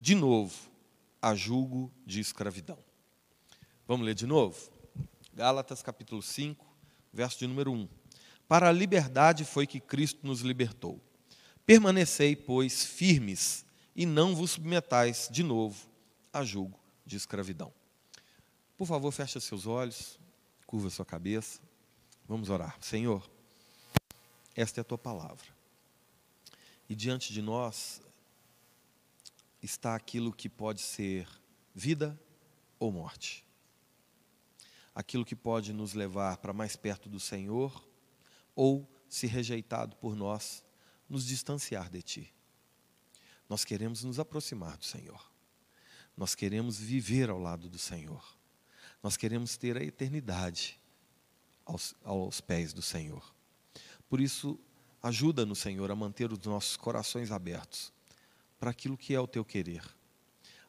de novo a julgo de escravidão. Vamos ler de novo? Gálatas capítulo 5, verso de número 1. Para a liberdade foi que Cristo nos libertou. Permanecei, pois, firmes e não vos submetais de novo a julgo de escravidão. Por favor, feche seus olhos, curva sua cabeça. Vamos orar. Senhor, esta é a tua palavra. E diante de nós está aquilo que pode ser vida ou morte. Aquilo que pode nos levar para mais perto do Senhor ou, se rejeitado por nós, nos distanciar de Ti. Nós queremos nos aproximar do Senhor. Nós queremos viver ao lado do Senhor. Nós queremos ter a eternidade aos, aos pés do Senhor. Por isso, ajuda-nos, Senhor, a manter os nossos corações abertos para aquilo que é o teu querer.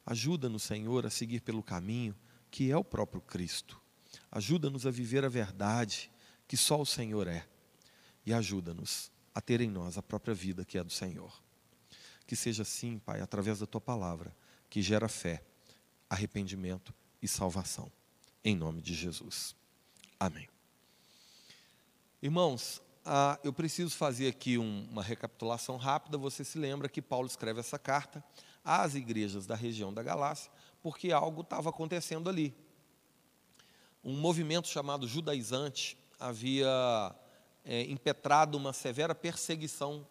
Ajuda-nos, Senhor, a seguir pelo caminho que é o próprio Cristo. Ajuda-nos a viver a verdade que só o Senhor é. E ajuda-nos a ter em nós a própria vida que é do Senhor. Que seja assim, Pai, através da tua palavra, que gera fé, arrependimento e salvação. Em nome de Jesus. Amém. Irmãos, ah, eu preciso fazer aqui um, uma recapitulação rápida. Você se lembra que Paulo escreve essa carta às igrejas da região da Galácia, porque algo estava acontecendo ali. Um movimento chamado judaizante havia é, impetrado uma severa perseguição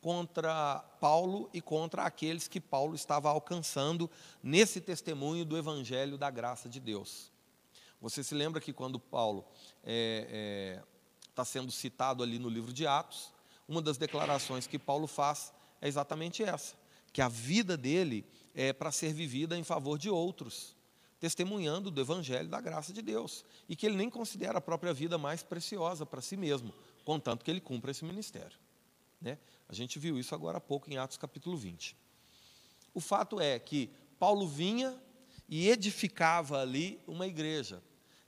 contra Paulo e contra aqueles que Paulo estava alcançando nesse testemunho do evangelho da graça de Deus. Você se lembra que quando Paulo é, é, está sendo citado ali no livro de Atos, uma das declarações que Paulo faz é exatamente essa: que a vida dele é para ser vivida em favor de outros, testemunhando do evangelho da graça de Deus, e que ele nem considera a própria vida mais preciosa para si mesmo, contanto que ele cumpra esse ministério. Né? A gente viu isso agora há pouco em Atos capítulo 20. O fato é que Paulo vinha e edificava ali uma igreja.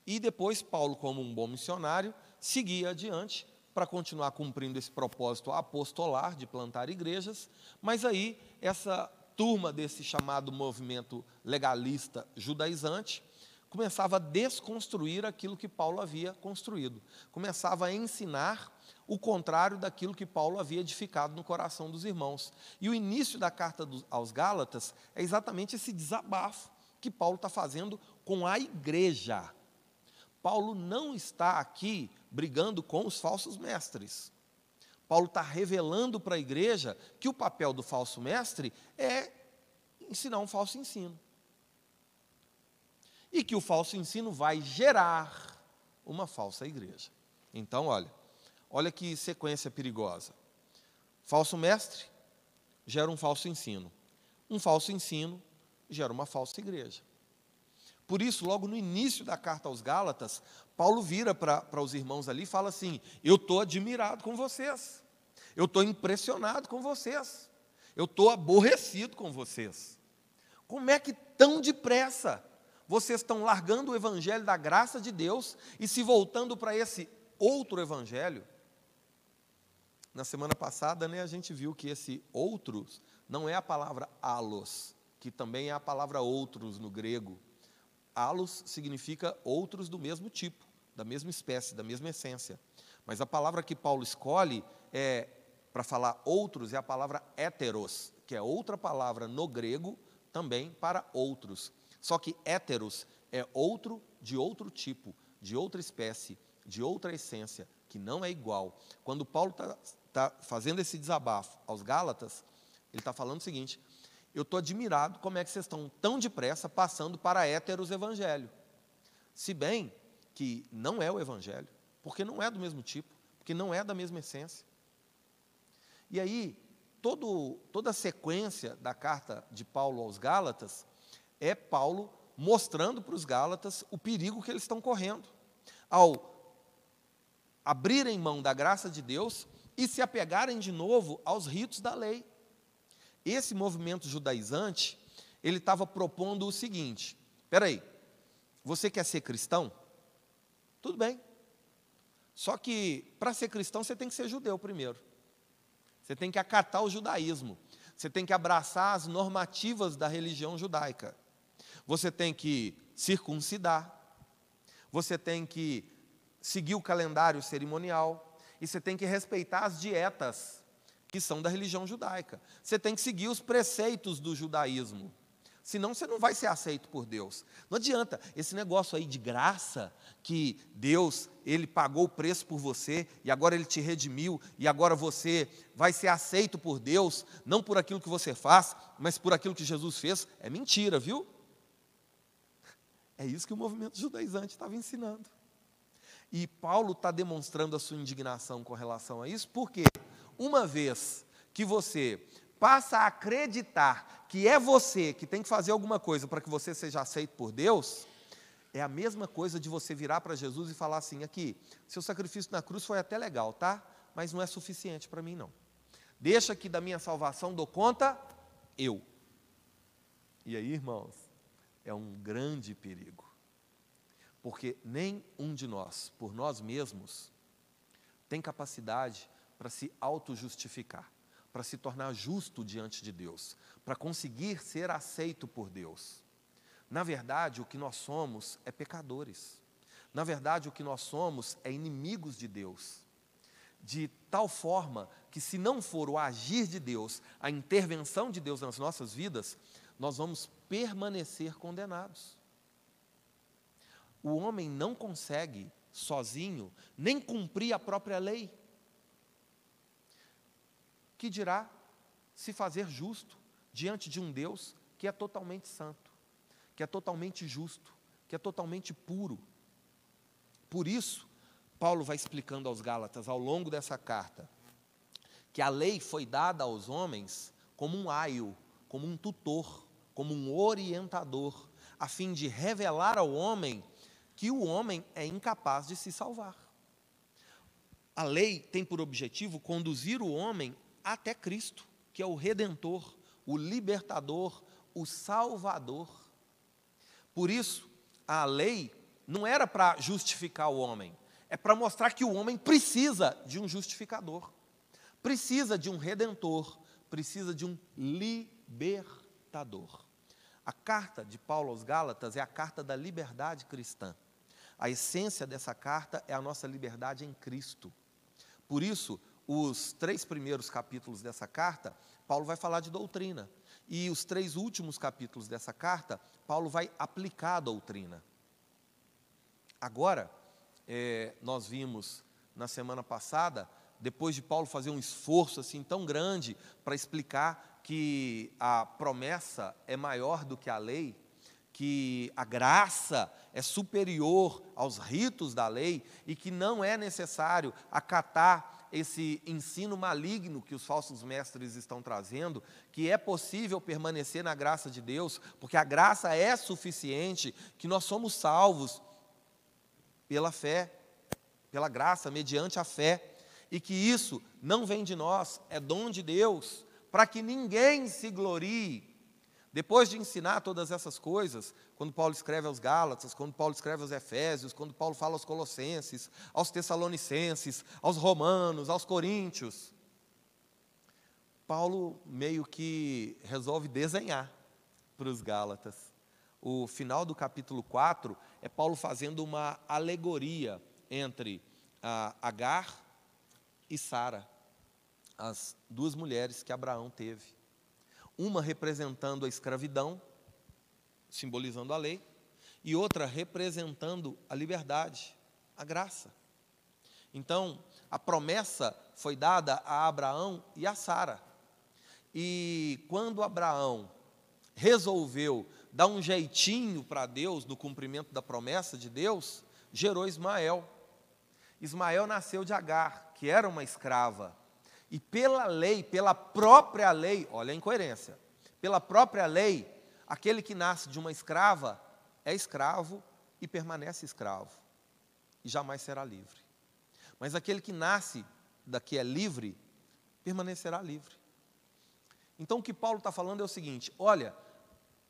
E depois Paulo, como um bom missionário, seguir adiante para continuar cumprindo esse propósito apostolar de plantar igrejas, mas aí essa turma desse chamado movimento legalista judaizante começava a desconstruir aquilo que Paulo havia construído, começava a ensinar o contrário daquilo que Paulo havia edificado no coração dos irmãos. E o início da carta aos Gálatas é exatamente esse desabafo que Paulo está fazendo com a igreja. Paulo não está aqui brigando com os falsos mestres. Paulo está revelando para a igreja que o papel do falso mestre é ensinar um falso ensino. E que o falso ensino vai gerar uma falsa igreja. Então, olha, olha que sequência perigosa. Falso mestre gera um falso ensino. Um falso ensino gera uma falsa igreja. Por isso, logo no início da carta aos Gálatas, Paulo vira para os irmãos ali e fala assim: Eu estou admirado com vocês, eu estou impressionado com vocês, eu estou aborrecido com vocês. Como é que tão depressa vocês estão largando o evangelho da graça de Deus e se voltando para esse outro evangelho? Na semana passada, né, a gente viu que esse outros não é a palavra alos, que também é a palavra outros no grego Alos significa outros do mesmo tipo, da mesma espécie, da mesma essência. Mas a palavra que Paulo escolhe é para falar outros é a palavra héteros, que é outra palavra no grego também para outros. Só que héteros é outro de outro tipo, de outra espécie, de outra essência, que não é igual. Quando Paulo está tá fazendo esse desabafo aos Gálatas, ele está falando o seguinte: eu estou admirado como é que vocês estão tão depressa passando para héteros evangelho. Se bem que não é o evangelho, porque não é do mesmo tipo, porque não é da mesma essência. E aí, todo, toda a sequência da carta de Paulo aos Gálatas é Paulo mostrando para os Gálatas o perigo que eles estão correndo. Ao abrirem mão da graça de Deus e se apegarem de novo aos ritos da lei. Esse movimento judaizante, ele estava propondo o seguinte: espera aí, você quer ser cristão? Tudo bem. Só que para ser cristão você tem que ser judeu primeiro. Você tem que acatar o judaísmo. Você tem que abraçar as normativas da religião judaica. Você tem que circuncidar. Você tem que seguir o calendário cerimonial. E você tem que respeitar as dietas que são da religião judaica. Você tem que seguir os preceitos do judaísmo. Senão você não vai ser aceito por Deus. Não adianta esse negócio aí de graça, que Deus, ele pagou o preço por você e agora ele te redimiu e agora você vai ser aceito por Deus, não por aquilo que você faz, mas por aquilo que Jesus fez. É mentira, viu? É isso que o movimento judaizante estava ensinando. E Paulo está demonstrando a sua indignação com relação a isso, porque uma vez que você passa a acreditar que é você que tem que fazer alguma coisa para que você seja aceito por Deus, é a mesma coisa de você virar para Jesus e falar assim: aqui, seu sacrifício na cruz foi até legal, tá? Mas não é suficiente para mim, não. Deixa que da minha salvação dou conta eu. E aí, irmãos, é um grande perigo. Porque nem um de nós, por nós mesmos, tem capacidade para se auto-justificar para se tornar justo diante de Deus, para conseguir ser aceito por Deus. Na verdade, o que nós somos é pecadores. Na verdade, o que nós somos é inimigos de Deus. De tal forma que, se não for o agir de Deus, a intervenção de Deus nas nossas vidas, nós vamos permanecer condenados. O homem não consegue, sozinho, nem cumprir a própria lei que dirá se fazer justo diante de um Deus que é totalmente santo, que é totalmente justo, que é totalmente puro. Por isso, Paulo vai explicando aos Gálatas ao longo dessa carta que a lei foi dada aos homens como um aio, como um tutor, como um orientador, a fim de revelar ao homem que o homem é incapaz de se salvar. A lei tem por objetivo conduzir o homem até Cristo, que é o redentor, o libertador, o salvador. Por isso, a lei não era para justificar o homem, é para mostrar que o homem precisa de um justificador, precisa de um redentor, precisa de um libertador. A carta de Paulo aos Gálatas é a carta da liberdade cristã. A essência dessa carta é a nossa liberdade em Cristo. Por isso, os três primeiros capítulos dessa carta, Paulo vai falar de doutrina. E os três últimos capítulos dessa carta, Paulo vai aplicar a doutrina. Agora, é, nós vimos na semana passada, depois de Paulo fazer um esforço assim tão grande para explicar que a promessa é maior do que a lei, que a graça é superior aos ritos da lei e que não é necessário acatar esse ensino maligno que os falsos mestres estão trazendo, que é possível permanecer na graça de Deus, porque a graça é suficiente, que nós somos salvos pela fé, pela graça, mediante a fé, e que isso não vem de nós, é dom de Deus, para que ninguém se glorie depois de ensinar todas essas coisas, quando Paulo escreve aos Gálatas, quando Paulo escreve aos Efésios, quando Paulo fala aos Colossenses, aos Tessalonicenses, aos Romanos, aos Coríntios, Paulo meio que resolve desenhar para os Gálatas. O final do capítulo 4 é Paulo fazendo uma alegoria entre Agar e Sara, as duas mulheres que Abraão teve uma representando a escravidão, simbolizando a lei, e outra representando a liberdade, a graça. Então, a promessa foi dada a Abraão e a Sara. E quando Abraão resolveu dar um jeitinho para Deus no cumprimento da promessa de Deus, gerou Ismael. Ismael nasceu de Agar, que era uma escrava. E pela lei, pela própria lei, olha a incoerência, pela própria lei, aquele que nasce de uma escrava é escravo e permanece escravo, e jamais será livre. Mas aquele que nasce da que é livre, permanecerá livre. Então o que Paulo está falando é o seguinte: olha,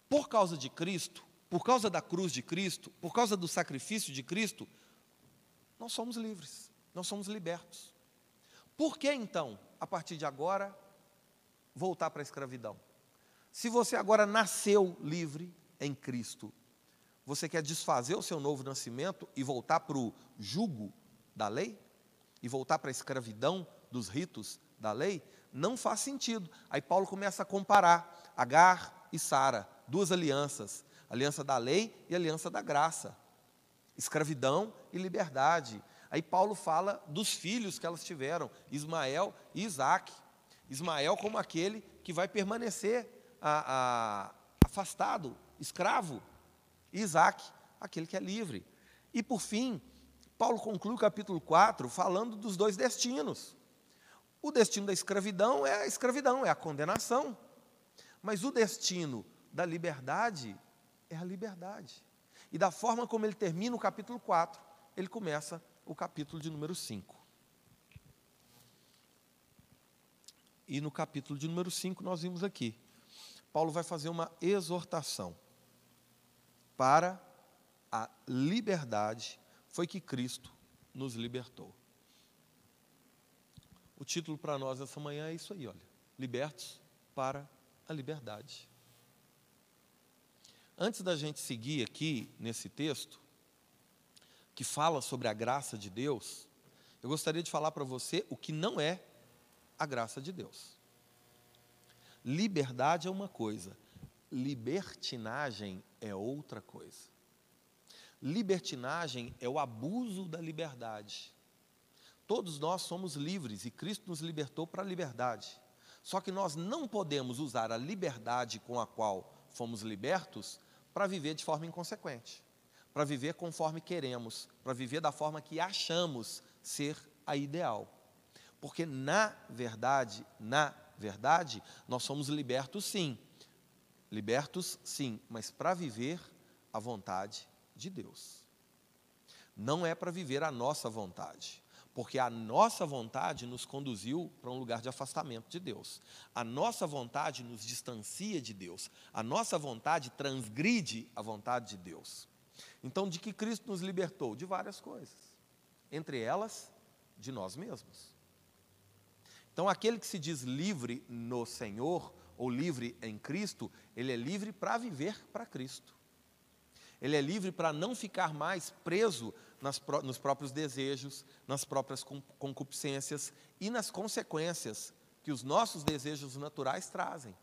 por causa de Cristo, por causa da cruz de Cristo, por causa do sacrifício de Cristo, nós somos livres, nós somos libertos. Por que então a partir de agora, voltar para a escravidão. Se você agora nasceu livre em Cristo, você quer desfazer o seu novo nascimento e voltar para o jugo da lei? E voltar para a escravidão dos ritos da lei? Não faz sentido. Aí Paulo começa a comparar Agar e Sara, duas alianças, aliança da lei e aliança da graça, escravidão e liberdade. Aí Paulo fala dos filhos que elas tiveram, Ismael e Isaac. Ismael como aquele que vai permanecer a, a, afastado, escravo. Isaac, aquele que é livre. E por fim, Paulo conclui o capítulo 4 falando dos dois destinos. O destino da escravidão é a escravidão, é a condenação. Mas o destino da liberdade é a liberdade. E da forma como ele termina o capítulo 4, ele começa o capítulo de número 5. E no capítulo de número 5 nós vimos aqui. Paulo vai fazer uma exortação para a liberdade, foi que Cristo nos libertou. O título para nós essa manhã é isso aí, olha. Libertos para a liberdade. Antes da gente seguir aqui nesse texto, que fala sobre a graça de Deus, eu gostaria de falar para você o que não é a graça de Deus. Liberdade é uma coisa, libertinagem é outra coisa. Libertinagem é o abuso da liberdade. Todos nós somos livres e Cristo nos libertou para a liberdade. Só que nós não podemos usar a liberdade com a qual fomos libertos para viver de forma inconsequente, para viver conforme queremos, para viver da forma que achamos ser a ideal. Porque na verdade, na verdade, nós somos libertos sim. Libertos sim, mas para viver a vontade de Deus. Não é para viver a nossa vontade porque a nossa vontade nos conduziu para um lugar de afastamento de Deus. A nossa vontade nos distancia de Deus. A nossa vontade transgride a vontade de Deus. Então, de que Cristo nos libertou? De várias coisas. Entre elas, de nós mesmos. Então, aquele que se diz livre no Senhor, ou livre em Cristo, ele é livre para viver para Cristo. Ele é livre para não ficar mais preso nas, nos próprios desejos, nas próprias concupiscências e nas consequências que os nossos desejos naturais trazem.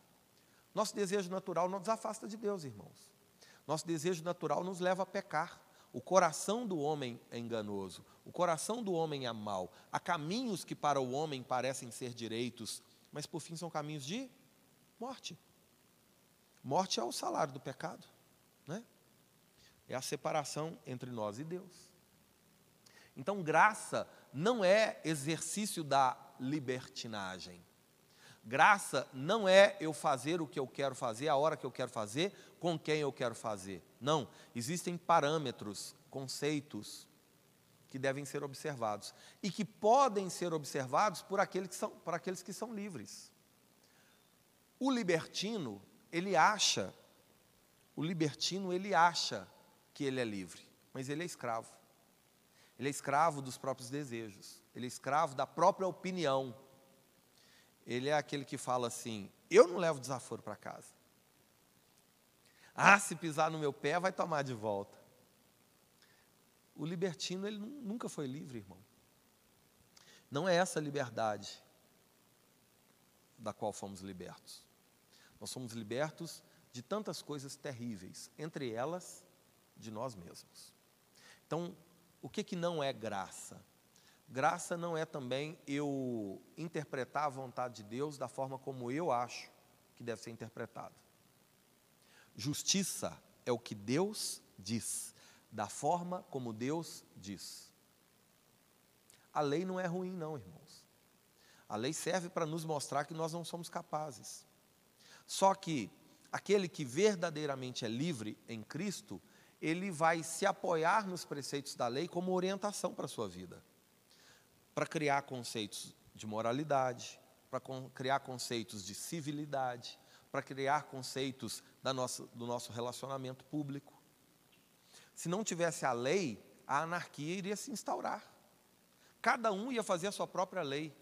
Nosso desejo natural não nos afasta de Deus, irmãos. Nosso desejo natural nos leva a pecar. O coração do homem é enganoso, o coração do homem é mau. Há caminhos que para o homem parecem ser direitos, mas por fim são caminhos de morte. Morte é o salário do pecado, né? É a separação entre nós e Deus. Então, graça não é exercício da libertinagem. Graça não é eu fazer o que eu quero fazer, a hora que eu quero fazer, com quem eu quero fazer. Não. Existem parâmetros, conceitos que devem ser observados e que podem ser observados por aqueles que são, por aqueles que são livres. O libertino, ele acha, o libertino, ele acha que ele é livre, mas ele é escravo. Ele é escravo dos próprios desejos. Ele é escravo da própria opinião. Ele é aquele que fala assim: eu não levo desaforo para casa. Ah, se pisar no meu pé, vai tomar de volta. O libertino, ele nunca foi livre, irmão. Não é essa liberdade da qual fomos libertos. Nós somos libertos de tantas coisas terríveis, entre elas, de nós mesmos. Então, o que, que não é graça? Graça não é também eu interpretar a vontade de Deus da forma como eu acho que deve ser interpretado. Justiça é o que Deus diz, da forma como Deus diz. A lei não é ruim, não, irmãos. A lei serve para nos mostrar que nós não somos capazes. Só que aquele que verdadeiramente é livre em Cristo, ele vai se apoiar nos preceitos da lei como orientação para a sua vida. Para criar conceitos de moralidade, para criar conceitos de civilidade, para criar conceitos nossa, do nosso relacionamento público. Se não tivesse a lei, a anarquia iria se instaurar. Cada um ia fazer a sua própria lei.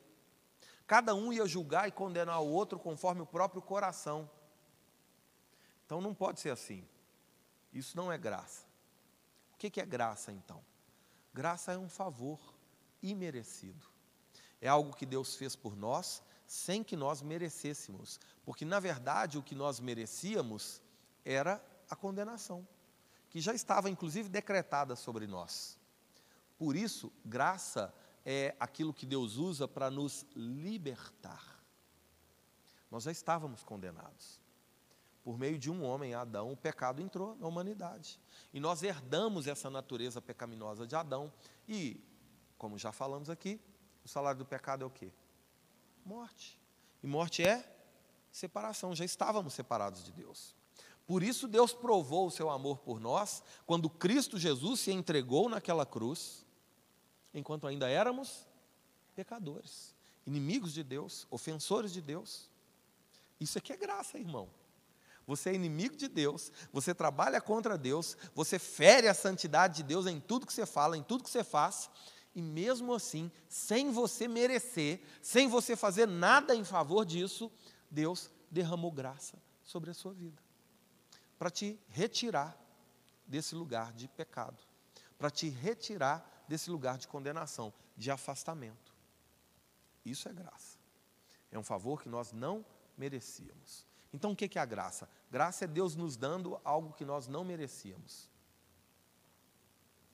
Cada um ia julgar e condenar o outro conforme o próprio coração. Então não pode ser assim. Isso não é graça. O que é graça então? Graça é um favor imerecido. É algo que Deus fez por nós sem que nós merecêssemos. Porque, na verdade, o que nós merecíamos era a condenação, que já estava inclusive decretada sobre nós. Por isso, graça é aquilo que Deus usa para nos libertar. Nós já estávamos condenados. Por meio de um homem, Adão, o pecado entrou na humanidade. E nós herdamos essa natureza pecaminosa de Adão. E, como já falamos aqui, o salário do pecado é o quê? Morte. E morte é separação. Já estávamos separados de Deus. Por isso Deus provou o seu amor por nós quando Cristo Jesus se entregou naquela cruz, enquanto ainda éramos pecadores, inimigos de Deus, ofensores de Deus. Isso aqui é graça, irmão. Você é inimigo de Deus, você trabalha contra Deus, você fere a santidade de Deus em tudo que você fala, em tudo que você faz, e mesmo assim, sem você merecer, sem você fazer nada em favor disso, Deus derramou graça sobre a sua vida para te retirar desse lugar de pecado, para te retirar desse lugar de condenação, de afastamento. Isso é graça. É um favor que nós não merecíamos. Então o que é a graça? Graça é Deus nos dando algo que nós não merecíamos.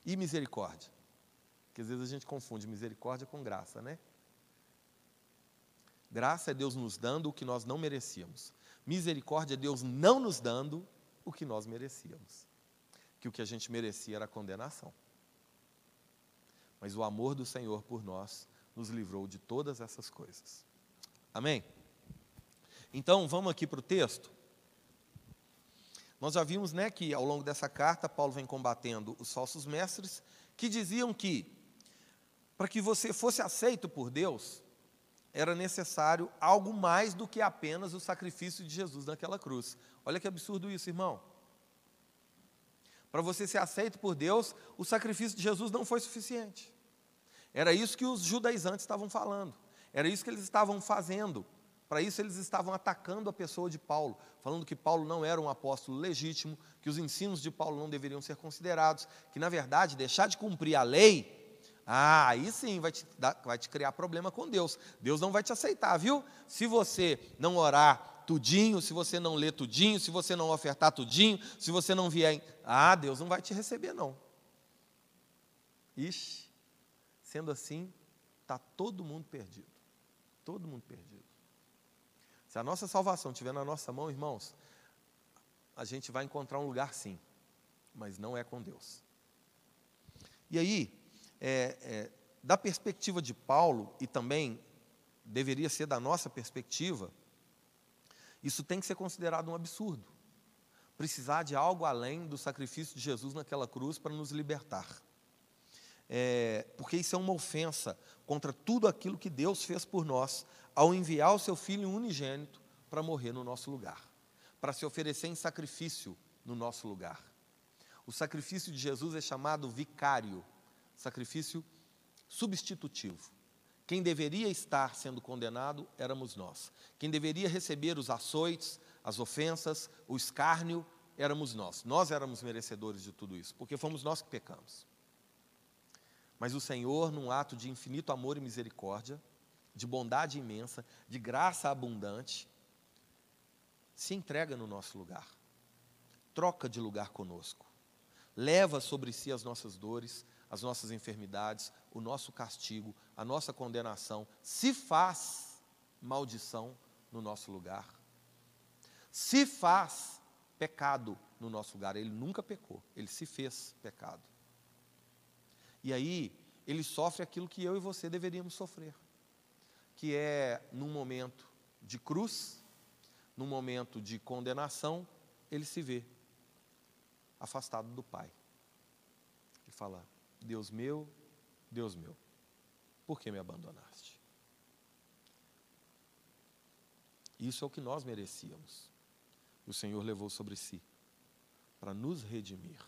E misericórdia? Porque às vezes a gente confunde misericórdia com graça, né? Graça é Deus nos dando o que nós não merecíamos. Misericórdia é Deus não nos dando o que nós merecíamos. Que o que a gente merecia era condenação. Mas o amor do Senhor por nós nos livrou de todas essas coisas. Amém? Então, vamos aqui para o texto. Nós já vimos né, que ao longo dessa carta, Paulo vem combatendo os falsos mestres que diziam que, para que você fosse aceito por Deus, era necessário algo mais do que apenas o sacrifício de Jesus naquela cruz. Olha que absurdo isso, irmão. Para você ser aceito por Deus, o sacrifício de Jesus não foi suficiente. Era isso que os judaizantes estavam falando. Era isso que eles estavam fazendo. Para isso, eles estavam atacando a pessoa de Paulo, falando que Paulo não era um apóstolo legítimo, que os ensinos de Paulo não deveriam ser considerados, que, na verdade, deixar de cumprir a lei, ah, aí sim vai te, dar, vai te criar problema com Deus. Deus não vai te aceitar, viu? Se você não orar tudinho, se você não ler tudinho, se você não ofertar tudinho, se você não vier. Em... Ah, Deus não vai te receber, não. Ixi, sendo assim, está todo mundo perdido. Todo mundo perdido. Se a nossa salvação estiver na nossa mão, irmãos, a gente vai encontrar um lugar sim, mas não é com Deus. E aí, é, é, da perspectiva de Paulo, e também deveria ser da nossa perspectiva, isso tem que ser considerado um absurdo. Precisar de algo além do sacrifício de Jesus naquela cruz para nos libertar. É, porque isso é uma ofensa contra tudo aquilo que Deus fez por nós ao enviar o seu Filho unigênito para morrer no nosso lugar, para se oferecer em sacrifício no nosso lugar. O sacrifício de Jesus é chamado vicário, sacrifício substitutivo. Quem deveria estar sendo condenado éramos nós. Quem deveria receber os açoites, as ofensas, o escárnio, éramos nós. Nós éramos merecedores de tudo isso, porque fomos nós que pecamos. Mas o Senhor, num ato de infinito amor e misericórdia, de bondade imensa, de graça abundante, se entrega no nosso lugar, troca de lugar conosco, leva sobre si as nossas dores, as nossas enfermidades, o nosso castigo, a nossa condenação, se faz maldição no nosso lugar, se faz pecado no nosso lugar. Ele nunca pecou, ele se fez pecado. E aí, ele sofre aquilo que eu e você deveríamos sofrer, que é num momento de cruz, num momento de condenação, ele se vê afastado do Pai. Ele fala: Deus meu, Deus meu, por que me abandonaste? Isso é o que nós merecíamos. O Senhor levou sobre si para nos redimir.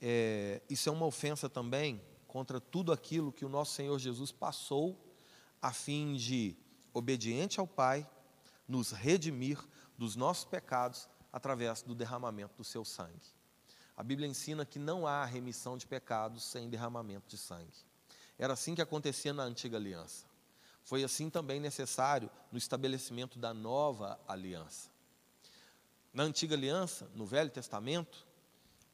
É, isso é uma ofensa também contra tudo aquilo que o nosso Senhor Jesus passou a fim de, obediente ao Pai, nos redimir dos nossos pecados através do derramamento do seu sangue. A Bíblia ensina que não há remissão de pecados sem derramamento de sangue. Era assim que acontecia na antiga aliança. Foi assim também necessário no estabelecimento da nova aliança. Na antiga aliança, no Velho Testamento,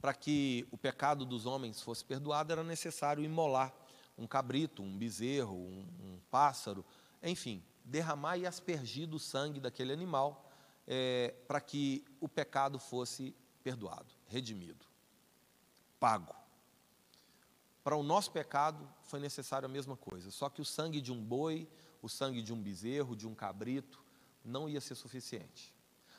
para que o pecado dos homens fosse perdoado, era necessário imolar um cabrito, um bezerro, um, um pássaro, enfim, derramar e aspergir do sangue daquele animal é, para que o pecado fosse perdoado, redimido, pago. Para o nosso pecado foi necessário a mesma coisa, só que o sangue de um boi, o sangue de um bezerro, de um cabrito, não ia ser suficiente.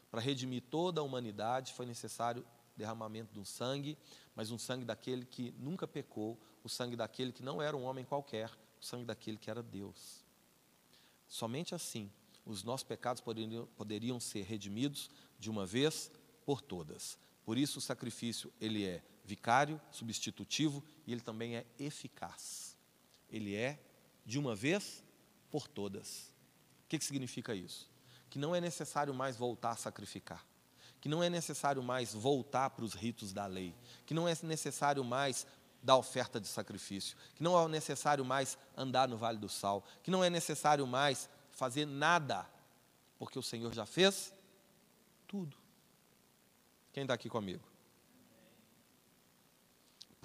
Para redimir toda a humanidade foi necessário derramamento de um sangue, mas um sangue daquele que nunca pecou, o sangue daquele que não era um homem qualquer, o sangue daquele que era Deus. Somente assim os nossos pecados poderiam, poderiam ser redimidos de uma vez por todas. Por isso o sacrifício ele é vicário, substitutivo e ele também é eficaz. Ele é de uma vez por todas. O que, que significa isso? Que não é necessário mais voltar a sacrificar que não é necessário mais voltar para os ritos da lei, que não é necessário mais dar oferta de sacrifício, que não é necessário mais andar no vale do sal, que não é necessário mais fazer nada, porque o Senhor já fez tudo. Quem está aqui comigo?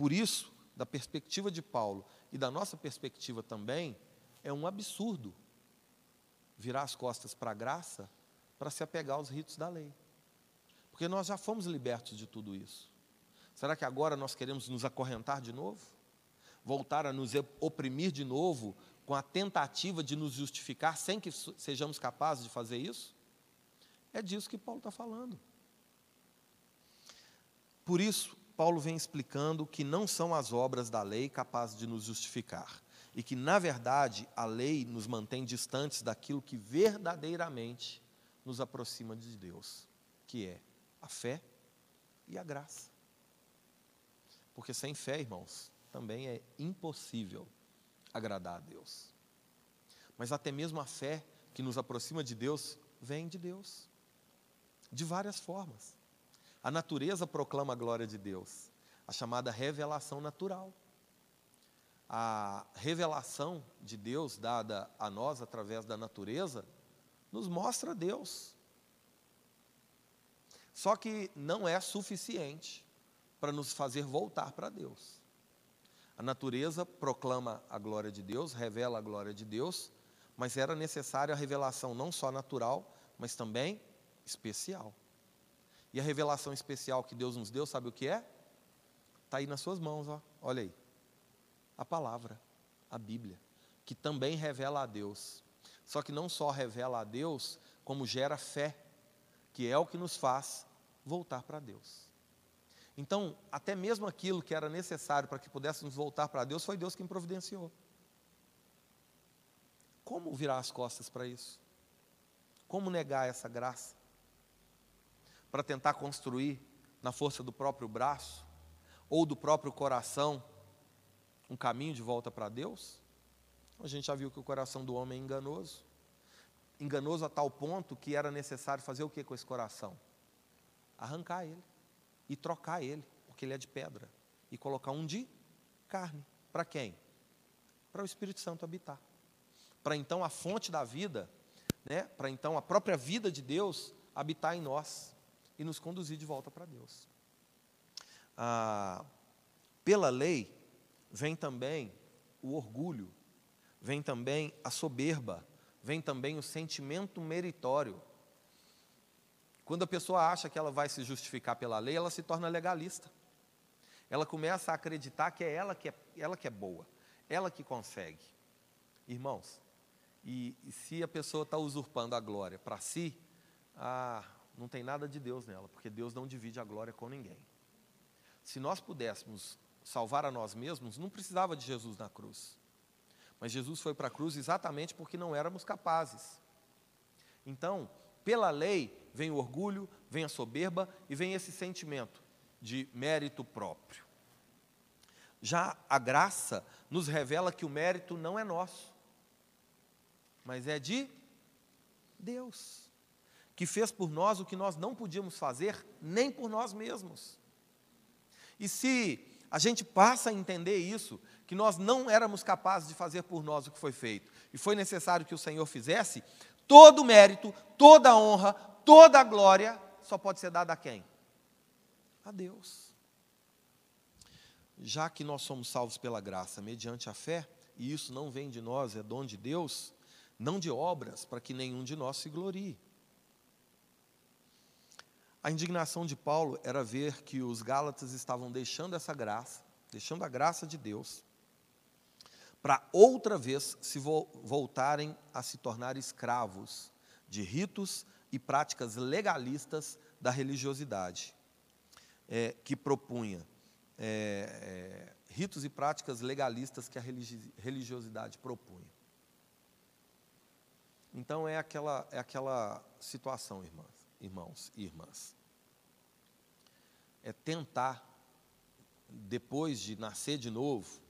Por isso, da perspectiva de Paulo e da nossa perspectiva também, é um absurdo virar as costas para a graça para se apegar aos ritos da lei. Porque nós já fomos libertos de tudo isso. Será que agora nós queremos nos acorrentar de novo? Voltar a nos oprimir de novo com a tentativa de nos justificar sem que sejamos capazes de fazer isso? É disso que Paulo está falando. Por isso, Paulo vem explicando que não são as obras da lei capazes de nos justificar e que, na verdade, a lei nos mantém distantes daquilo que verdadeiramente nos aproxima de Deus, que é a fé e a graça. Porque sem fé, irmãos, também é impossível agradar a Deus. Mas até mesmo a fé que nos aproxima de Deus vem de Deus, de várias formas. A natureza proclama a glória de Deus, a chamada revelação natural. A revelação de Deus dada a nós através da natureza nos mostra Deus, só que não é suficiente para nos fazer voltar para Deus. A natureza proclama a glória de Deus, revela a glória de Deus, mas era necessária a revelação não só natural, mas também especial. E a revelação especial que Deus nos deu, sabe o que é? Está aí nas suas mãos, ó. olha aí. A palavra, a Bíblia, que também revela a Deus. Só que não só revela a Deus, como gera fé, que é o que nos faz voltar para Deus. Então, até mesmo aquilo que era necessário para que pudéssemos voltar para Deus, foi Deus quem providenciou. Como virar as costas para isso? Como negar essa graça? Para tentar construir, na força do próprio braço, ou do próprio coração, um caminho de volta para Deus? A gente já viu que o coração do homem é enganoso. Enganoso a tal ponto que era necessário fazer o que com esse coração? arrancar ele e trocar ele, porque ele é de pedra, e colocar um de carne. Para quem? Para o Espírito Santo habitar. Para então a fonte da vida, né? para então a própria vida de Deus habitar em nós e nos conduzir de volta para Deus. Ah, pela lei vem também o orgulho, vem também a soberba, vem também o sentimento meritório. Quando a pessoa acha que ela vai se justificar pela lei, ela se torna legalista. Ela começa a acreditar que é ela que é, ela que é boa, ela que consegue. Irmãos, e, e se a pessoa está usurpando a glória para si, ah, não tem nada de Deus nela, porque Deus não divide a glória com ninguém. Se nós pudéssemos salvar a nós mesmos, não precisava de Jesus na cruz. Mas Jesus foi para a cruz exatamente porque não éramos capazes. Então, pela lei, vem o orgulho, vem a soberba e vem esse sentimento de mérito próprio. Já a graça nos revela que o mérito não é nosso. mas é de Deus, que fez por nós o que nós não podíamos fazer nem por nós mesmos. E se a gente passa a entender isso, que nós não éramos capazes de fazer por nós o que foi feito, e foi necessário que o Senhor fizesse, todo o mérito, toda a honra, toda a glória só pode ser dada a quem? A Deus. Já que nós somos salvos pela graça, mediante a fé, e isso não vem de nós, é dom de Deus, não de obras, para que nenhum de nós se glorie. A indignação de Paulo era ver que os Gálatas estavam deixando essa graça, deixando a graça de Deus, para outra vez se voltarem a se tornar escravos de ritos e práticas legalistas da religiosidade, é, que propunha é, é, ritos e práticas legalistas que a religiosidade propunha. Então é aquela, é aquela situação, irmãs, irmãos e irmãs. É tentar, depois de nascer de novo,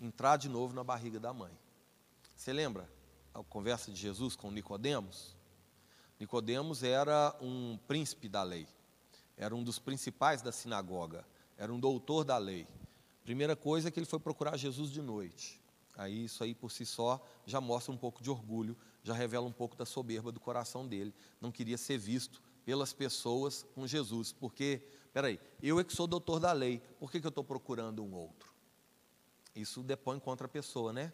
entrar de novo na barriga da mãe. Você lembra a conversa de Jesus com Nicodemos? Nicodemos era um príncipe da lei, era um dos principais da sinagoga, era um doutor da lei. Primeira coisa é que ele foi procurar Jesus de noite. Aí isso aí por si só já mostra um pouco de orgulho já revela um pouco da soberba do coração dele. Não queria ser visto pelas pessoas com Jesus, porque, peraí, eu é que sou doutor da lei, por que, que eu estou procurando um outro? Isso depõe contra a pessoa, né?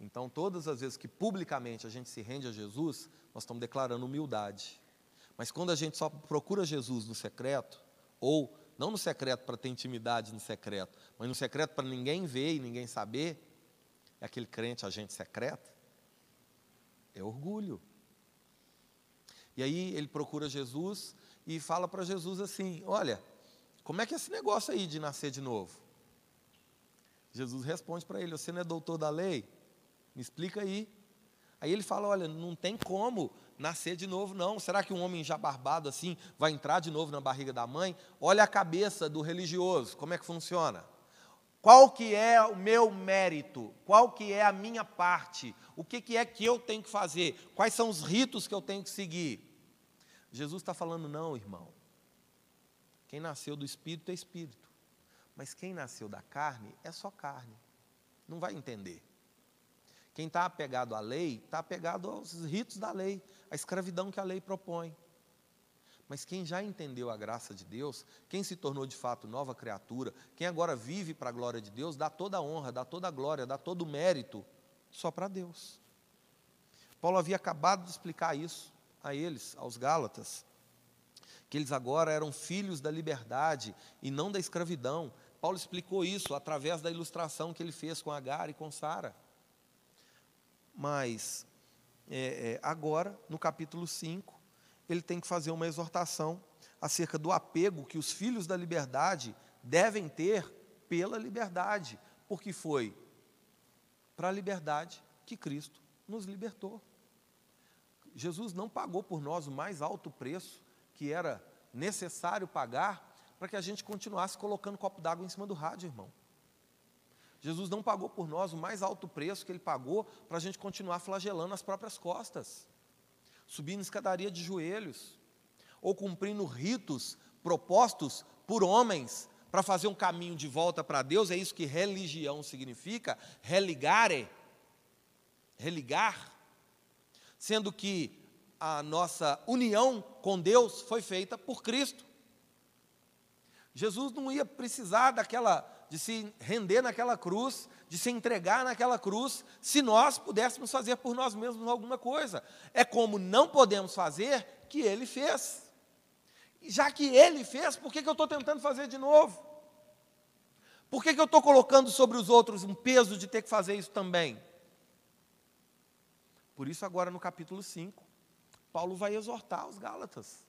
Então, todas as vezes que publicamente a gente se rende a Jesus, nós estamos declarando humildade. Mas quando a gente só procura Jesus no secreto, ou não no secreto para ter intimidade no secreto, mas no secreto para ninguém ver e ninguém saber, é aquele crente agente secreto, é orgulho. E aí ele procura Jesus e fala para Jesus assim: Olha, como é que é esse negócio aí de nascer de novo? Jesus responde para ele: Você não é doutor da lei? Me explica aí. Aí ele fala: Olha, não tem como nascer de novo, não. Será que um homem já barbado assim vai entrar de novo na barriga da mãe? Olha a cabeça do religioso, como é que funciona? Qual que é o meu mérito? Qual que é a minha parte? O que, que é que eu tenho que fazer? Quais são os ritos que eu tenho que seguir? Jesus está falando, não, irmão. Quem nasceu do Espírito é Espírito. Mas quem nasceu da carne é só carne. Não vai entender. Quem está apegado à lei, está apegado aos ritos da lei, à escravidão que a lei propõe. Mas quem já entendeu a graça de Deus, quem se tornou de fato nova criatura, quem agora vive para a glória de Deus, dá toda a honra, dá toda a glória, dá todo o mérito só para Deus. Paulo havia acabado de explicar isso a eles, aos Gálatas, que eles agora eram filhos da liberdade e não da escravidão. Paulo explicou isso através da ilustração que ele fez com Agar e com Sara. Mas, é, é, agora, no capítulo 5, ele tem que fazer uma exortação acerca do apego que os filhos da liberdade devem ter pela liberdade, porque foi para a liberdade que Cristo nos libertou. Jesus não pagou por nós o mais alto preço que era necessário pagar para que a gente continuasse colocando copo d'água em cima do rádio, irmão. Jesus não pagou por nós o mais alto preço que ele pagou para a gente continuar flagelando as próprias costas subindo escadaria de joelhos, ou cumprindo ritos propostos por homens para fazer um caminho de volta para Deus, é isso que religião significa, religare, religar, sendo que a nossa união com Deus foi feita por Cristo. Jesus não ia precisar daquela de se render naquela cruz, de se entregar naquela cruz, se nós pudéssemos fazer por nós mesmos alguma coisa. É como não podemos fazer que ele fez. Já que ele fez, por que, que eu estou tentando fazer de novo? Por que, que eu estou colocando sobre os outros um peso de ter que fazer isso também? Por isso, agora no capítulo 5, Paulo vai exortar os Gálatas.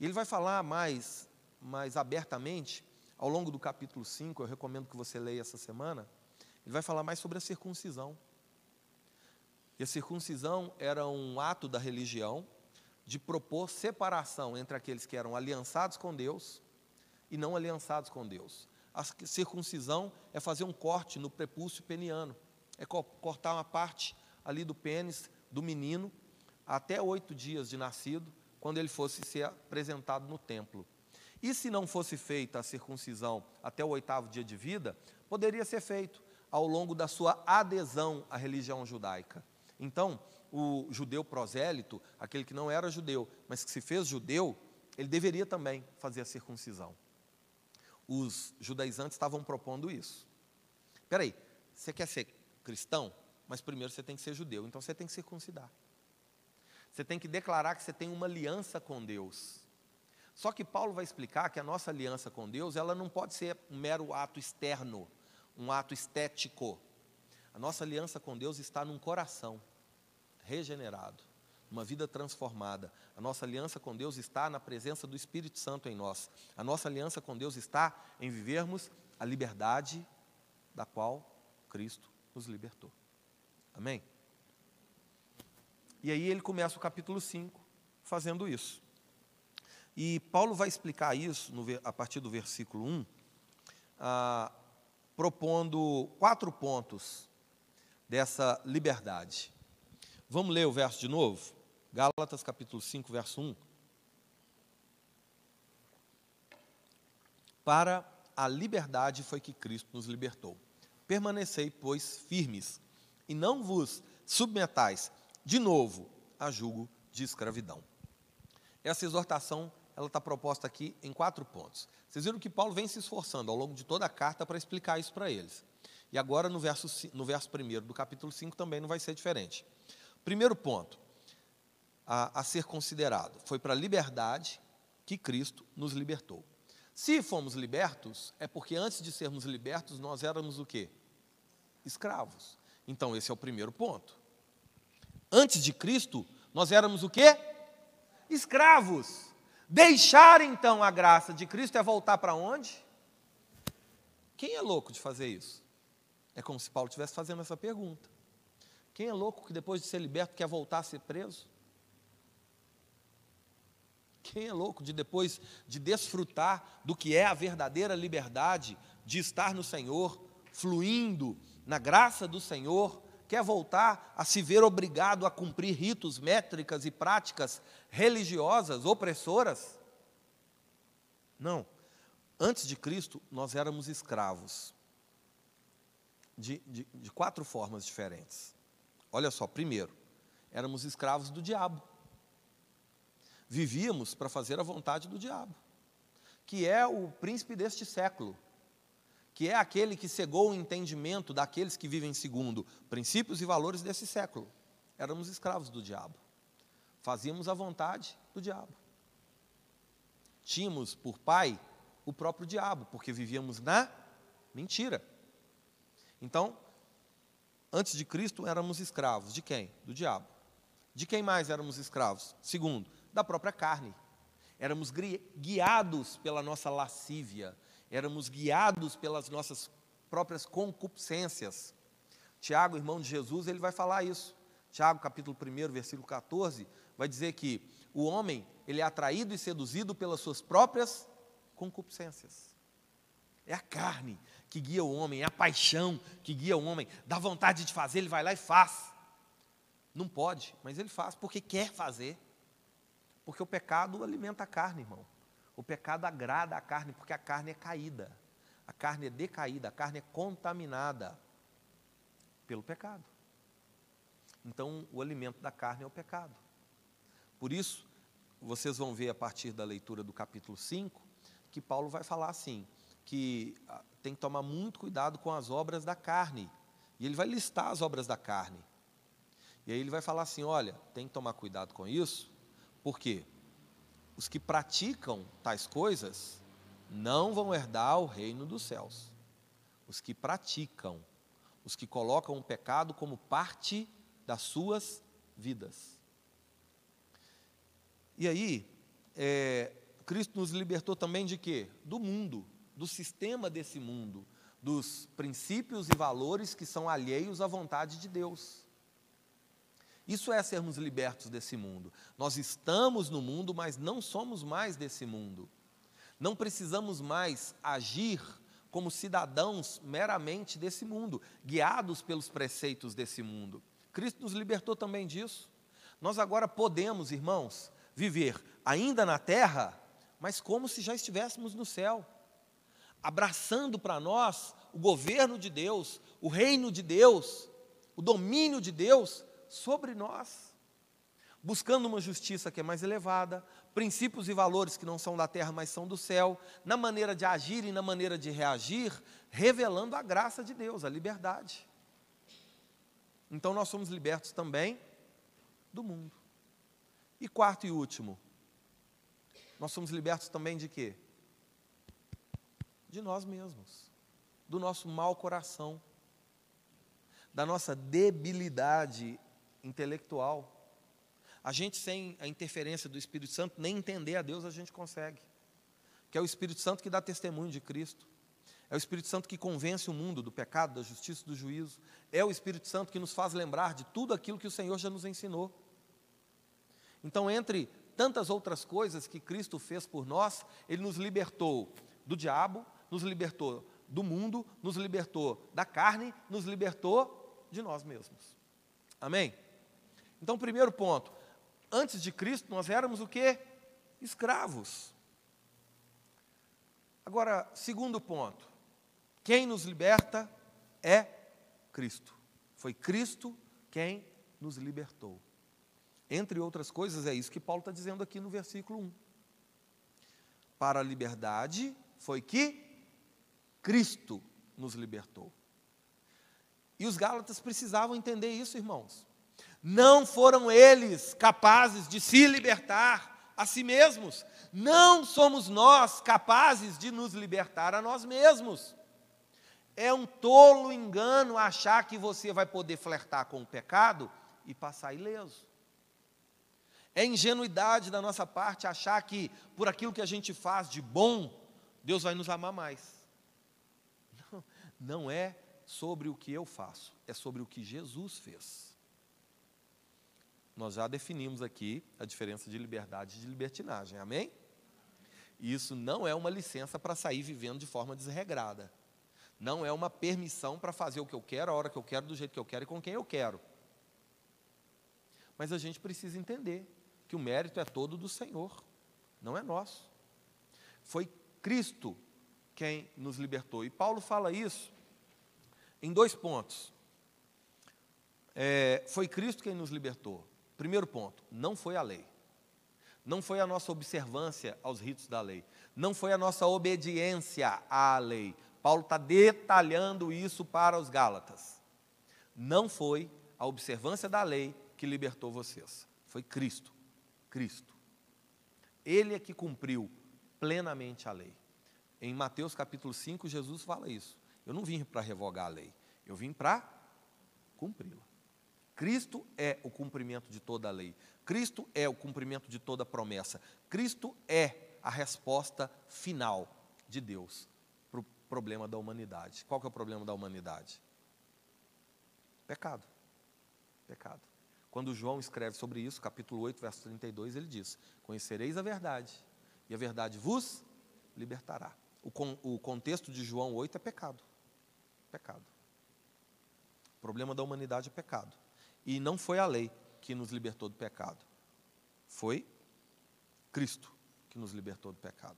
E ele vai falar mais, mais abertamente ao longo do capítulo 5, eu recomendo que você leia essa semana, ele vai falar mais sobre a circuncisão. E a circuncisão era um ato da religião de propor separação entre aqueles que eram aliançados com Deus e não aliançados com Deus. A circuncisão é fazer um corte no prepúcio peniano, é cortar uma parte ali do pênis do menino até oito dias de nascido, quando ele fosse ser apresentado no templo. E se não fosse feita a circuncisão até o oitavo dia de vida, poderia ser feito ao longo da sua adesão à religião judaica. Então, o judeu prosélito, aquele que não era judeu, mas que se fez judeu, ele deveria também fazer a circuncisão. Os judaizantes estavam propondo isso. Espera aí, você quer ser cristão? Mas primeiro você tem que ser judeu, então você tem que circuncidar. Você tem que declarar que você tem uma aliança com Deus. Só que Paulo vai explicar que a nossa aliança com Deus, ela não pode ser um mero ato externo, um ato estético. A nossa aliança com Deus está num coração regenerado, uma vida transformada. A nossa aliança com Deus está na presença do Espírito Santo em nós. A nossa aliança com Deus está em vivermos a liberdade da qual Cristo nos libertou. Amém? E aí ele começa o capítulo 5 fazendo isso. E Paulo vai explicar isso no, a partir do versículo 1, ah, propondo quatro pontos dessa liberdade. Vamos ler o verso de novo? Gálatas capítulo 5, verso 1. Para a liberdade foi que Cristo nos libertou. Permanecei, pois, firmes, e não vos submetais de novo a julgo de escravidão. Essa exortação ela está proposta aqui em quatro pontos. Vocês viram que Paulo vem se esforçando ao longo de toda a carta para explicar isso para eles. E agora no verso, no verso 1 do capítulo 5 também não vai ser diferente. Primeiro ponto a, a ser considerado foi para a liberdade que Cristo nos libertou. Se fomos libertos, é porque antes de sermos libertos, nós éramos o quê? Escravos. Então, esse é o primeiro ponto. Antes de Cristo, nós éramos o quê? Escravos. Deixar então a graça de Cristo é voltar para onde? Quem é louco de fazer isso? É como se Paulo estivesse fazendo essa pergunta. Quem é louco que depois de ser liberto quer voltar a ser preso? Quem é louco de depois de desfrutar do que é a verdadeira liberdade, de estar no Senhor, fluindo na graça do Senhor, quer voltar a se ver obrigado a cumprir ritos, métricas e práticas religiosas opressoras? Não. Antes de Cristo, nós éramos escravos de, de, de quatro formas diferentes. Olha só, primeiro, éramos escravos do diabo. Vivíamos para fazer a vontade do diabo, que é o príncipe deste século, que é aquele que cegou o entendimento daqueles que vivem segundo princípios e valores desse século. Éramos escravos do diabo. Fazíamos a vontade do diabo. Tínhamos por pai o próprio diabo, porque vivíamos na mentira. Então, Antes de Cristo éramos escravos. De quem? Do diabo. De quem mais éramos escravos? Segundo, da própria carne. Éramos guiados pela nossa lascívia, éramos guiados pelas nossas próprias concupiscências. Tiago, irmão de Jesus, ele vai falar isso. Tiago, capítulo 1, versículo 14, vai dizer que o homem, ele é atraído e seduzido pelas suas próprias concupiscências. É a carne que guia o homem, é a paixão que guia o homem. Dá vontade de fazer, ele vai lá e faz. Não pode, mas ele faz porque quer fazer. Porque o pecado alimenta a carne, irmão. O pecado agrada a carne porque a carne é caída. A carne é decaída, a carne é contaminada pelo pecado. Então, o alimento da carne é o pecado. Por isso, vocês vão ver a partir da leitura do capítulo 5, que Paulo vai falar assim: que ah, tem que tomar muito cuidado com as obras da carne. E ele vai listar as obras da carne. E aí ele vai falar assim: olha, tem que tomar cuidado com isso, porque os que praticam tais coisas não vão herdar o reino dos céus. Os que praticam, os que colocam o pecado como parte das suas vidas. E aí, é, Cristo nos libertou também de quê? Do mundo do sistema desse mundo, dos princípios e valores que são alheios à vontade de Deus. Isso é sermos libertos desse mundo. Nós estamos no mundo, mas não somos mais desse mundo. Não precisamos mais agir como cidadãos meramente desse mundo, guiados pelos preceitos desse mundo. Cristo nos libertou também disso. Nós agora podemos, irmãos, viver ainda na terra, mas como se já estivéssemos no céu, abraçando para nós o governo de Deus, o reino de Deus, o domínio de Deus sobre nós, buscando uma justiça que é mais elevada, princípios e valores que não são da terra, mas são do céu, na maneira de agir e na maneira de reagir, revelando a graça de Deus, a liberdade. Então nós somos libertos também do mundo. E quarto e último, nós somos libertos também de quê? De nós mesmos, do nosso mau coração, da nossa debilidade intelectual. A gente, sem a interferência do Espírito Santo, nem entender a Deus a gente consegue. Que é o Espírito Santo que dá testemunho de Cristo. É o Espírito Santo que convence o mundo do pecado, da justiça do juízo. É o Espírito Santo que nos faz lembrar de tudo aquilo que o Senhor já nos ensinou. Então, entre tantas outras coisas que Cristo fez por nós, Ele nos libertou do diabo, nos libertou do mundo, nos libertou da carne, nos libertou de nós mesmos. Amém? Então, primeiro ponto, antes de Cristo nós éramos o que? Escravos. Agora, segundo ponto, quem nos liberta é Cristo. Foi Cristo quem nos libertou. Entre outras coisas, é isso que Paulo está dizendo aqui no versículo 1. Para a liberdade foi que Cristo nos libertou. E os Gálatas precisavam entender isso, irmãos. Não foram eles capazes de se libertar a si mesmos. Não somos nós capazes de nos libertar a nós mesmos. É um tolo engano achar que você vai poder flertar com o pecado e passar ileso. É ingenuidade da nossa parte achar que por aquilo que a gente faz de bom, Deus vai nos amar mais. Não, não é sobre o que eu faço, é sobre o que Jesus fez. Nós já definimos aqui a diferença de liberdade e de libertinagem, amém? Isso não é uma licença para sair vivendo de forma desregrada. Não é uma permissão para fazer o que eu quero, a hora que eu quero, do jeito que eu quero e com quem eu quero. Mas a gente precisa entender que o mérito é todo do Senhor, não é nosso. Foi Cristo quem nos libertou. E Paulo fala isso em dois pontos. É, foi Cristo quem nos libertou. Primeiro ponto, não foi a lei. Não foi a nossa observância aos ritos da lei. Não foi a nossa obediência à lei. Paulo está detalhando isso para os Gálatas. Não foi a observância da lei que libertou vocês. Foi Cristo. Cristo. Ele é que cumpriu plenamente a lei. Em Mateus capítulo 5, Jesus fala isso. Eu não vim para revogar a lei, eu vim para cumpri-la. Cristo é o cumprimento de toda a lei. Cristo é o cumprimento de toda a promessa. Cristo é a resposta final de Deus para o problema da humanidade. Qual que é o problema da humanidade? Pecado. Pecado. Quando João escreve sobre isso, capítulo 8, verso 32, ele diz: Conhecereis a verdade, e a verdade vos libertará. O, con, o contexto de João 8 é pecado. Pecado. O problema da humanidade é pecado. E não foi a lei que nos libertou do pecado. Foi Cristo que nos libertou do pecado.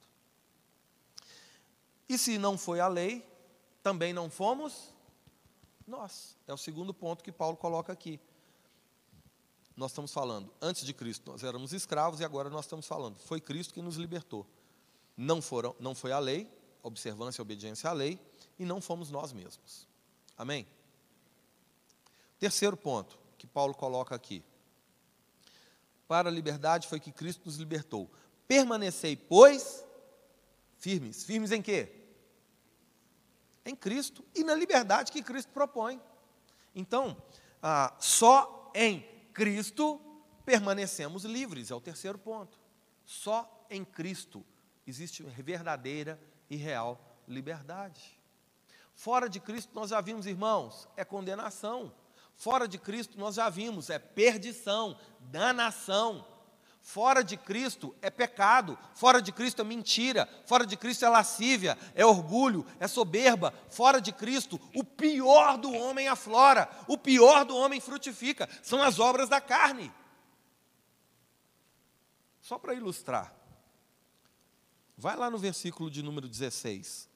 E se não foi a lei, também não fomos nós. É o segundo ponto que Paulo coloca aqui nós estamos falando, antes de Cristo nós éramos escravos e agora nós estamos falando, foi Cristo que nos libertou. Não, foram, não foi a lei, observância e obediência à lei, e não fomos nós mesmos. Amém? Terceiro ponto que Paulo coloca aqui. Para a liberdade foi que Cristo nos libertou. Permanecei, pois, firmes. Firmes em quê? Em Cristo e na liberdade que Cristo propõe. Então, ah, só em Cristo, permanecemos livres, é o terceiro ponto. Só em Cristo existe verdadeira e real liberdade. Fora de Cristo, nós já vimos, irmãos, é condenação. Fora de Cristo, nós já vimos, é perdição, danação. Fora de Cristo é pecado, fora de Cristo é mentira, fora de Cristo é lascívia, é orgulho, é soberba. Fora de Cristo, o pior do homem aflora, o pior do homem frutifica. São as obras da carne. Só para ilustrar. Vai lá no versículo de número 16.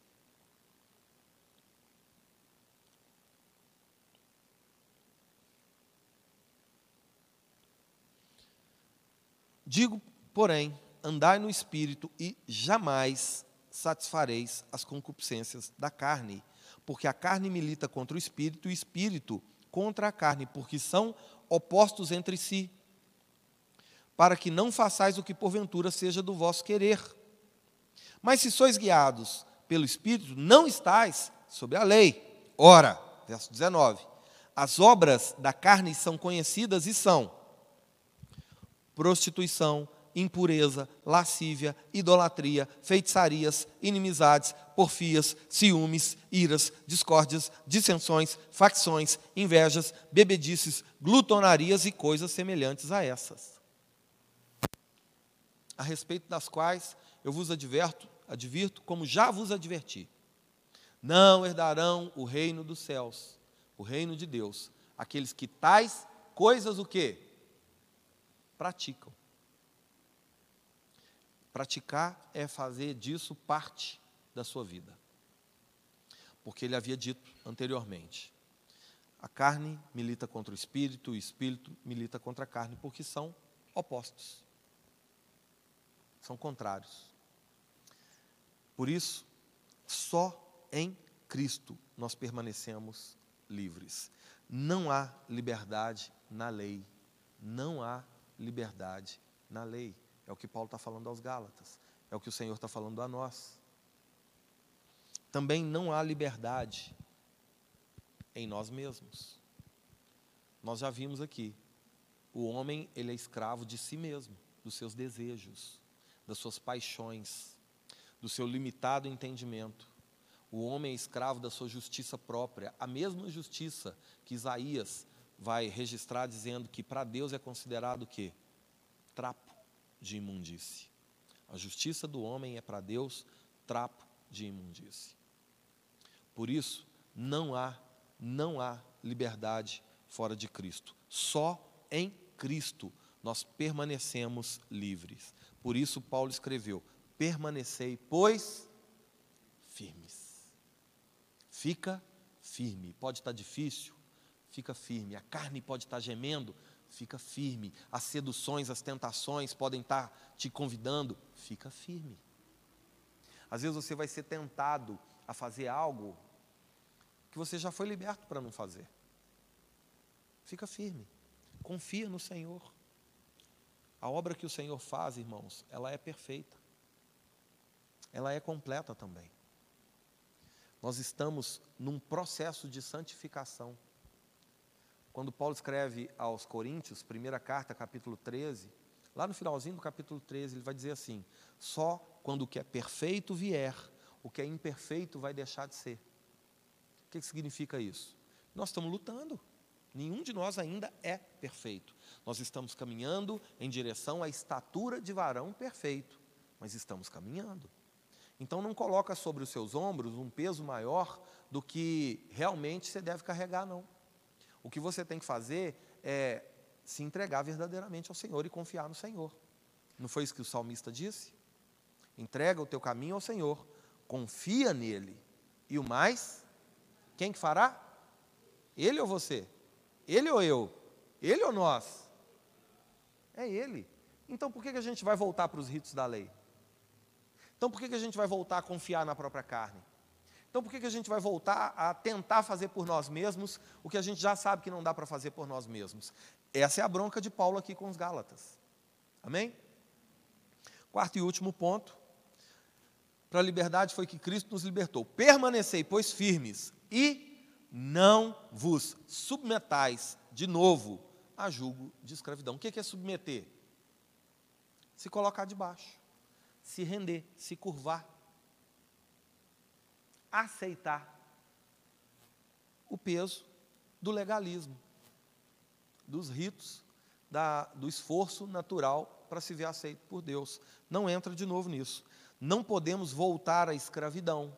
Digo, porém, andai no espírito e jamais satisfareis as concupiscências da carne, porque a carne milita contra o espírito e o espírito contra a carne, porque são opostos entre si, para que não façais o que porventura seja do vosso querer. Mas se sois guiados pelo espírito, não estais sob a lei. Ora, verso 19: as obras da carne são conhecidas e são prostituição, impureza, lascívia, idolatria, feitiçarias, inimizades, porfias, ciúmes, iras, discórdias, dissensões, facções, invejas, bebedices, glutonarias e coisas semelhantes a essas. A respeito das quais eu vos adverto, advirto, como já vos adverti. Não herdarão o reino dos céus, o reino de Deus, aqueles que tais coisas o quê? Praticam. Praticar é fazer disso parte da sua vida. Porque ele havia dito anteriormente: a carne milita contra o espírito, o espírito milita contra a carne, porque são opostos. São contrários. Por isso, só em Cristo nós permanecemos livres. Não há liberdade na lei. Não há liberdade na lei. É o que Paulo está falando aos Gálatas. É o que o Senhor está falando a nós. Também não há liberdade em nós mesmos. Nós já vimos aqui. O homem, ele é escravo de si mesmo, dos seus desejos, das suas paixões, do seu limitado entendimento. O homem é escravo da sua justiça própria, a mesma justiça que Isaías vai registrar dizendo que para Deus é considerado o quê? Trapo de imundície. A justiça do homem é para Deus trapo de imundície. Por isso, não há, não há liberdade fora de Cristo. Só em Cristo nós permanecemos livres. Por isso Paulo escreveu: permanecei, pois, firmes. Fica firme. Pode estar difícil, fica firme. A carne pode estar gemendo, fica firme. As seduções, as tentações podem estar te convidando, fica firme. Às vezes você vai ser tentado a fazer algo que você já foi liberto para não fazer. Fica firme. Confia no Senhor. A obra que o Senhor faz, irmãos, ela é perfeita. Ela é completa também. Nós estamos num processo de santificação. Quando Paulo escreve aos Coríntios, primeira carta, capítulo 13, lá no finalzinho do capítulo 13, ele vai dizer assim: só quando o que é perfeito vier, o que é imperfeito vai deixar de ser. O que significa isso? Nós estamos lutando. Nenhum de nós ainda é perfeito. Nós estamos caminhando em direção à estatura de varão perfeito, mas estamos caminhando. Então não coloca sobre os seus ombros um peso maior do que realmente você deve carregar, não. O que você tem que fazer é se entregar verdadeiramente ao Senhor e confiar no Senhor. Não foi isso que o salmista disse? Entrega o teu caminho ao Senhor, confia nele. E o mais, quem que fará? Ele ou você? Ele ou eu? Ele ou nós? É ele. Então por que a gente vai voltar para os ritos da lei? Então por que a gente vai voltar a confiar na própria carne? Então por que, que a gente vai voltar a tentar fazer por nós mesmos o que a gente já sabe que não dá para fazer por nós mesmos? Essa é a bronca de Paulo aqui com os Gálatas. Amém? Quarto e último ponto. Para a liberdade foi que Cristo nos libertou. Permanecei, pois, firmes e não vos submetais de novo a julgo de escravidão. O que é submeter? Se colocar debaixo, se render, se curvar aceitar o peso do legalismo, dos ritos, da, do esforço natural para se ver aceito por Deus. Não entra de novo nisso. Não podemos voltar à escravidão,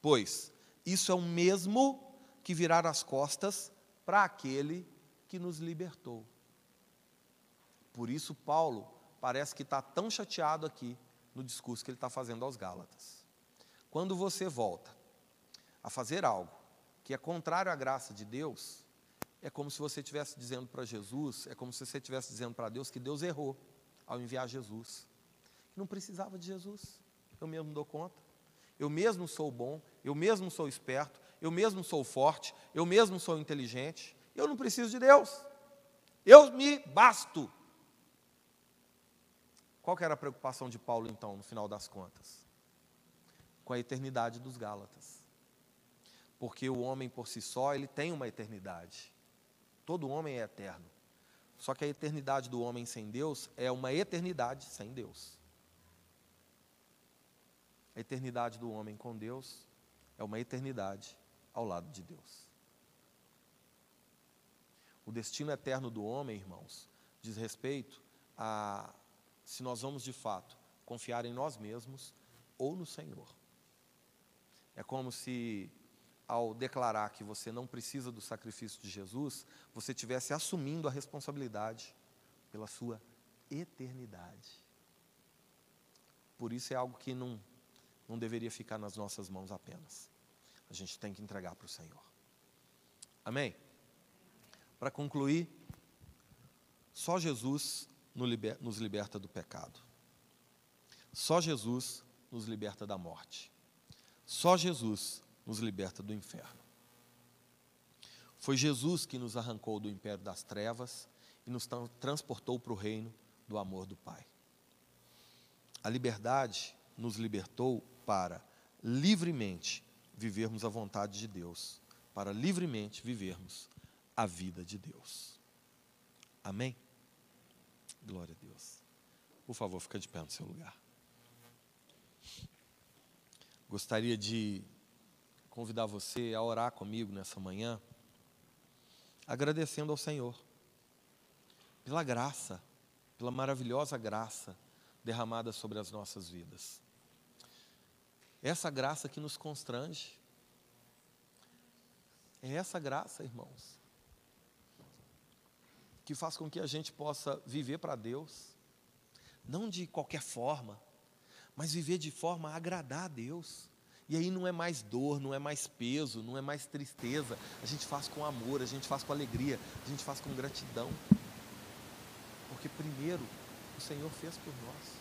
pois isso é o mesmo que virar as costas para aquele que nos libertou. Por isso, Paulo parece que está tão chateado aqui no discurso que ele está fazendo aos Gálatas. Quando você volta a fazer algo que é contrário à graça de Deus, é como se você estivesse dizendo para Jesus, é como se você estivesse dizendo para Deus que Deus errou ao enviar Jesus. Não precisava de Jesus. Eu mesmo dou conta. Eu mesmo sou bom, eu mesmo sou esperto, eu mesmo sou forte, eu mesmo sou inteligente. Eu não preciso de Deus. Eu me basto. Qual que era a preocupação de Paulo então, no final das contas? Com a eternidade dos Gálatas. Porque o homem por si só, ele tem uma eternidade. Todo homem é eterno. Só que a eternidade do homem sem Deus é uma eternidade sem Deus. A eternidade do homem com Deus é uma eternidade ao lado de Deus. O destino eterno do homem, irmãos, diz respeito a se nós vamos de fato confiar em nós mesmos ou no Senhor. É como se, ao declarar que você não precisa do sacrifício de Jesus, você estivesse assumindo a responsabilidade pela sua eternidade. Por isso é algo que não não deveria ficar nas nossas mãos apenas. A gente tem que entregar para o Senhor. Amém? Para concluir, só Jesus nos liberta do pecado. Só Jesus nos liberta da morte. Só Jesus nos liberta do inferno. Foi Jesus que nos arrancou do império das trevas e nos transportou para o reino do amor do Pai. A liberdade nos libertou para livremente vivermos a vontade de Deus, para livremente vivermos a vida de Deus. Amém? Glória a Deus. Por favor, fica de pé no seu lugar. Gostaria de convidar você a orar comigo nessa manhã, agradecendo ao Senhor pela graça, pela maravilhosa graça derramada sobre as nossas vidas. Essa graça que nos constrange. É essa graça, irmãos, que faz com que a gente possa viver para Deus, não de qualquer forma, mas viver de forma a agradar a Deus. E aí não é mais dor, não é mais peso, não é mais tristeza. A gente faz com amor, a gente faz com alegria, a gente faz com gratidão. Porque primeiro o Senhor fez por nós.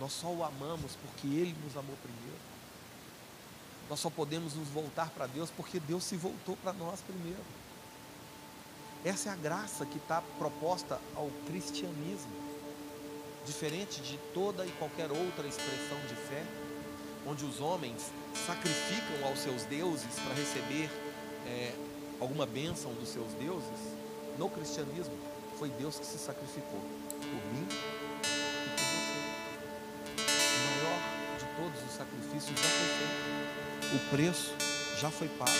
Nós só o amamos porque Ele nos amou primeiro. Nós só podemos nos voltar para Deus porque Deus se voltou para nós primeiro. Essa é a graça que está proposta ao cristianismo. Diferente de toda e qualquer outra expressão de fé, onde os homens sacrificam aos seus deuses para receber é, alguma bênção dos seus deuses, no cristianismo foi Deus que se sacrificou por mim todos os sacrifícios já foi feito. O preço já foi pago.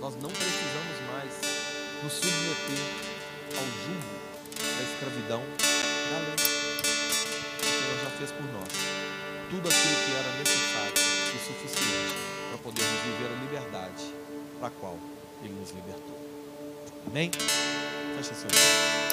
Nós não precisamos mais nos submeter ao jugo da escravidão da lei. O Senhor já fez por nós tudo aquilo que era necessário e suficiente para podermos viver a liberdade para a qual Ele nos libertou. Amém? Fecha seu olho.